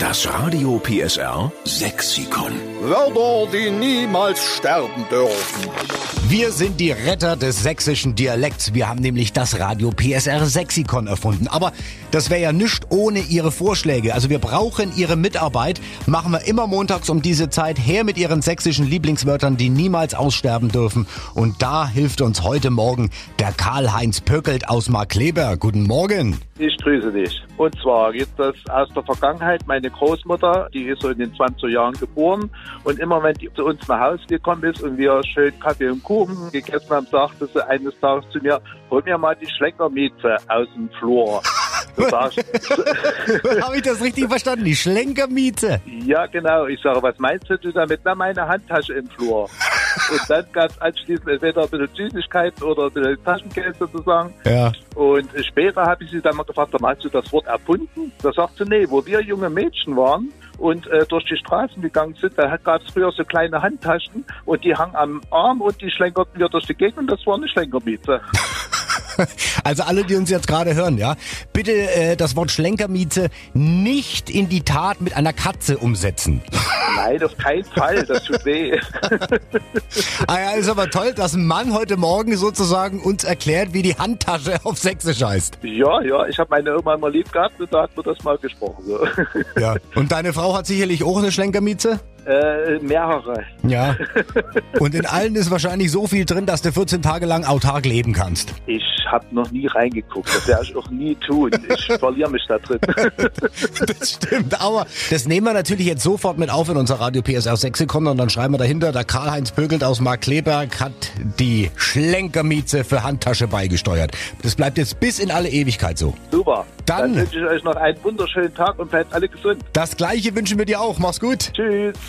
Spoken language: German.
Das Radio PSR Sexikon. Wörter, die niemals sterben dürfen. Wir sind die Retter des sächsischen Dialekts. Wir haben nämlich das Radio PSR Sexikon erfunden. Aber das wäre ja nichts ohne Ihre Vorschläge. Also wir brauchen Ihre Mitarbeit. Machen wir immer montags um diese Zeit her mit Ihren sächsischen Lieblingswörtern, die niemals aussterben dürfen. Und da hilft uns heute Morgen der Karl-Heinz Pöckelt aus Markleber. Guten Morgen. Ich grüße dich. Und zwar geht das aus der Vergangenheit. Meine Großmutter, die ist so in den 20er Jahren geboren. Und immer wenn die zu uns nach Hause gekommen ist und wir schön Kaffee und Kuchen gegessen haben, sagte sie eines Tages zu mir, hol mir mal die Schleckermieze aus dem Flur. Habe ich das richtig verstanden? Die Schlenkermiete? Ja, genau. Ich sage, was meinst du damit? Na, meine Handtasche im Flur. Und dann gab es anschließend entweder ein bisschen Süßigkeiten oder ein bisschen Taschengeld sozusagen. Ja. Und später habe ich sie dann mal gefragt, hast du das Wort erfunden? Da sagt sie, nee, wo wir junge Mädchen waren und äh, durch die Straßen gegangen sind, da gab es früher so kleine Handtaschen und die hangen am Arm und die schlenkerten wir durch die Gegend und das war eine Schlenkermiete. Also alle, die uns jetzt gerade hören, ja, bitte äh, das Wort Schlenkermiete nicht in die Tat mit einer Katze umsetzen. Nein, auf keinen Fall, das tut weh. ah ja, ist aber toll, dass ein Mann heute Morgen sozusagen uns erklärt, wie die Handtasche auf Sächsisch heißt. Ja, ja, ich habe meine Oma mal lieb gehabt und da hat man das mal gesprochen. So. Ja, und deine Frau hat sicherlich auch eine Schlenkermiete? Äh, mehrere. Ja. Und in allen ist wahrscheinlich so viel drin, dass du 14 Tage lang autark leben kannst. Ich habe noch nie reingeguckt. Das werde ich auch nie tun. Ich verliere mich da drin. das stimmt, aber das nehmen wir natürlich jetzt sofort mit auf in unser Radio PSR Sexikon und dann schreiben wir dahinter, der Karl-Heinz Pögelt aus Mark Kleberg hat die Schlenkermieze für Handtasche beigesteuert. Das bleibt jetzt bis in alle Ewigkeit so. Super. Dann, Dann wünsche ich euch noch einen wunderschönen Tag und bleibt alle gesund. Das gleiche wünschen wir dir auch. Mach's gut. Tschüss.